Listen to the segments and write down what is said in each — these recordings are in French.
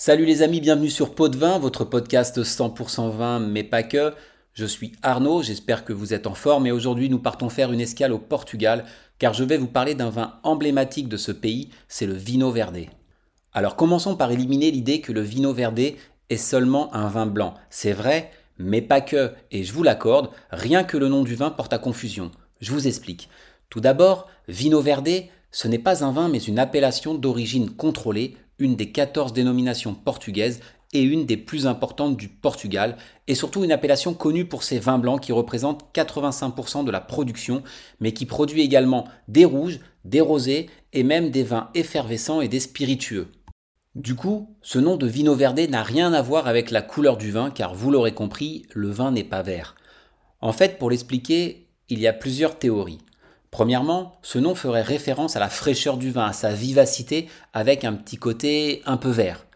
Salut les amis, bienvenue sur Pot de Vin, votre podcast 100% vin, mais pas que. Je suis Arnaud, j'espère que vous êtes en forme et aujourd'hui nous partons faire une escale au Portugal car je vais vous parler d'un vin emblématique de ce pays, c'est le Vino Verde. Alors commençons par éliminer l'idée que le Vino Verde est seulement un vin blanc. C'est vrai, mais pas que, et je vous l'accorde, rien que le nom du vin porte à confusion. Je vous explique. Tout d'abord, Vino Verde, ce n'est pas un vin mais une appellation d'origine contrôlée, une des 14 dénominations portugaises et une des plus importantes du Portugal, et surtout une appellation connue pour ses vins blancs qui représentent 85% de la production, mais qui produit également des rouges, des rosés et même des vins effervescents et des spiritueux. Du coup, ce nom de vino verde n'a rien à voir avec la couleur du vin, car vous l'aurez compris, le vin n'est pas vert. En fait, pour l'expliquer, il y a plusieurs théories. Premièrement, ce nom ferait référence à la fraîcheur du vin, à sa vivacité, avec un petit côté un peu vert.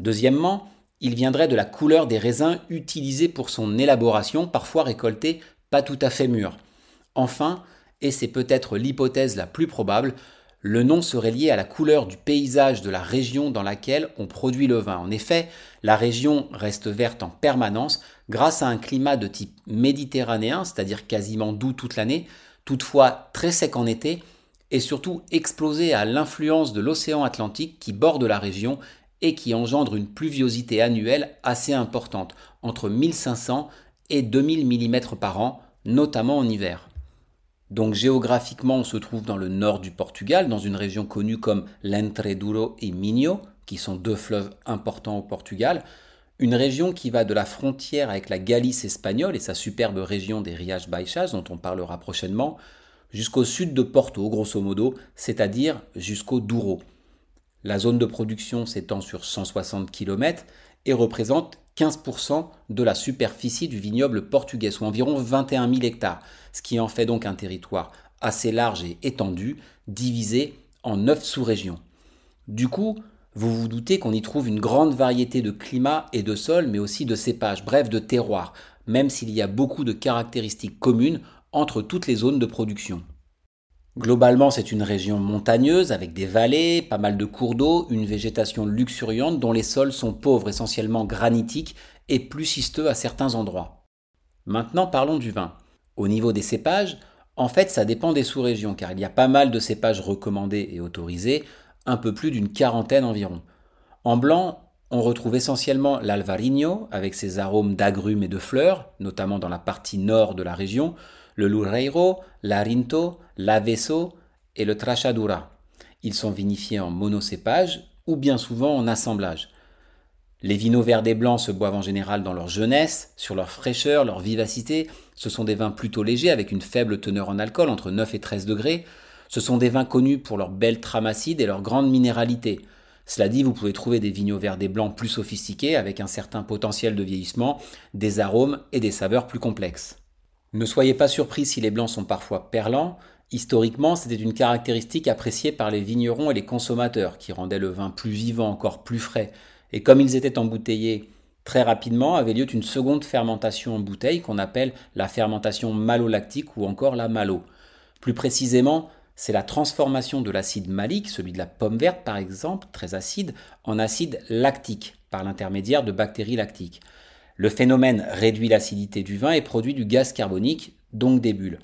Deuxièmement, il viendrait de la couleur des raisins utilisés pour son élaboration, parfois récoltés pas tout à fait mûrs. Enfin, et c'est peut-être l'hypothèse la plus probable, le nom serait lié à la couleur du paysage de la région dans laquelle on produit le vin. En effet, la région reste verte en permanence grâce à un climat de type méditerranéen, c'est-à-dire quasiment doux toute l'année, toutefois très sec en été, et surtout explosé à l'influence de l'océan Atlantique qui borde la région et qui engendre une pluviosité annuelle assez importante, entre 1500 et 2000 mm par an, notamment en hiver. Donc géographiquement, on se trouve dans le nord du Portugal, dans une région connue comme l'Entreduro et Minho, qui sont deux fleuves importants au Portugal, une région qui va de la frontière avec la Galice espagnole et sa superbe région des Rias Baixas, dont on parlera prochainement, jusqu'au sud de Porto, grosso modo, c'est-à-dire jusqu'au Douro. La zone de production s'étend sur 160 km et représente 15% de la superficie du vignoble portugais, soit environ 21 000 hectares, ce qui en fait donc un territoire assez large et étendu, divisé en 9 sous-régions. Du coup, vous vous doutez qu'on y trouve une grande variété de climats et de sols, mais aussi de cépages, bref de terroirs, même s'il y a beaucoup de caractéristiques communes entre toutes les zones de production. Globalement, c'est une région montagneuse avec des vallées, pas mal de cours d'eau, une végétation luxuriante dont les sols sont pauvres, essentiellement granitiques et plus schisteux à certains endroits. Maintenant, parlons du vin. Au niveau des cépages, en fait, ça dépend des sous-régions car il y a pas mal de cépages recommandés et autorisés, un peu plus d'une quarantaine environ. En blanc, on retrouve essentiellement l'Alvarinho avec ses arômes d'agrumes et de fleurs, notamment dans la partie nord de la région, le Loureiro, l'Arinto, l'Aveso et le Trachadura. Ils sont vinifiés en monocépage ou bien souvent en assemblage. Les vinos verts et blancs se boivent en général dans leur jeunesse, sur leur fraîcheur, leur vivacité. Ce sont des vins plutôt légers avec une faible teneur en alcool, entre 9 et 13 degrés. Ce sont des vins connus pour leur belle trame acide et leur grande minéralité. Cela dit, vous pouvez trouver des vignos verts et blancs plus sophistiqués avec un certain potentiel de vieillissement, des arômes et des saveurs plus complexes. Ne soyez pas surpris si les blancs sont parfois perlants. Historiquement, c'était une caractéristique appréciée par les vignerons et les consommateurs, qui rendait le vin plus vivant, encore plus frais. Et comme ils étaient embouteillés très rapidement, avait lieu une seconde fermentation en bouteille qu'on appelle la fermentation malolactique ou encore la malo. Plus précisément, c'est la transformation de l'acide malique, celui de la pomme verte par exemple, très acide, en acide lactique par l'intermédiaire de bactéries lactiques. Le phénomène réduit l'acidité du vin et produit du gaz carbonique, donc des bulles.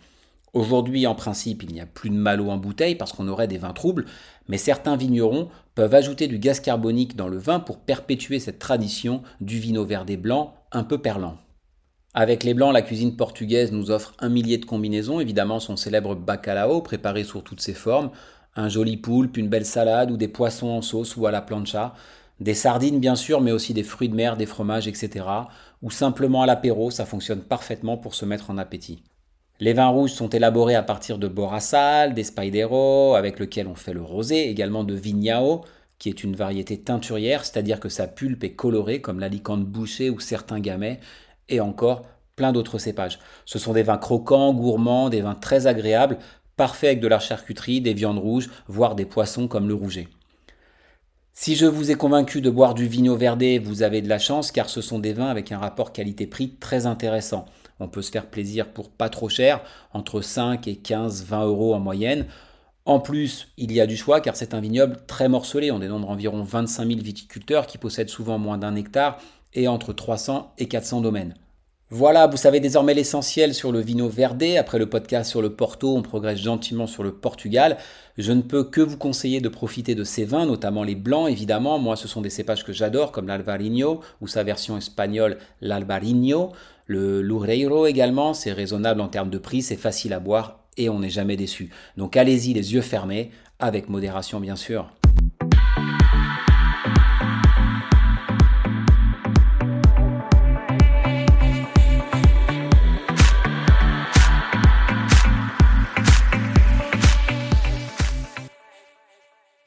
Aujourd'hui, en principe, il n'y a plus de malo en bouteille parce qu'on aurait des vins troubles, mais certains vignerons peuvent ajouter du gaz carbonique dans le vin pour perpétuer cette tradition du vino vert et blanc un peu perlant. Avec les blancs, la cuisine portugaise nous offre un millier de combinaisons, évidemment son célèbre bacalao préparé sous toutes ses formes, un joli poulpe, une belle salade ou des poissons en sauce ou à la plancha, des sardines bien sûr, mais aussi des fruits de mer, des fromages, etc. Ou simplement à l'apéro, ça fonctionne parfaitement pour se mettre en appétit. Les vins rouges sont élaborés à partir de Borassal, d'Espaidero, avec lequel on fait le rosé, également de Vignao, qui est une variété teinturière, c'est-à-dire que sa pulpe est colorée comme l'alicante bouchée ou certains gamets, et encore plein d'autres cépages. Ce sont des vins croquants, gourmands, des vins très agréables, parfaits avec de la charcuterie, des viandes rouges, voire des poissons comme le rouget. Si je vous ai convaincu de boire du Vino Verde, vous avez de la chance car ce sont des vins avec un rapport qualité-prix très intéressant. On peut se faire plaisir pour pas trop cher, entre 5 et 15, 20 euros en moyenne. En plus, il y a du choix car c'est un vignoble très morcelé. On dénombre environ 25 000 viticulteurs qui possèdent souvent moins d'un hectare et entre 300 et 400 domaines. Voilà, vous savez désormais l'essentiel sur le vino verdé. Après le podcast sur le Porto, on progresse gentiment sur le Portugal. Je ne peux que vous conseiller de profiter de ces vins, notamment les blancs évidemment. Moi, ce sont des cépages que j'adore, comme l'Alvarinho ou sa version espagnole, l'Alvarinho. Le Loureiro également, c'est raisonnable en termes de prix, c'est facile à boire et on n'est jamais déçu. Donc allez-y les yeux fermés, avec modération bien sûr.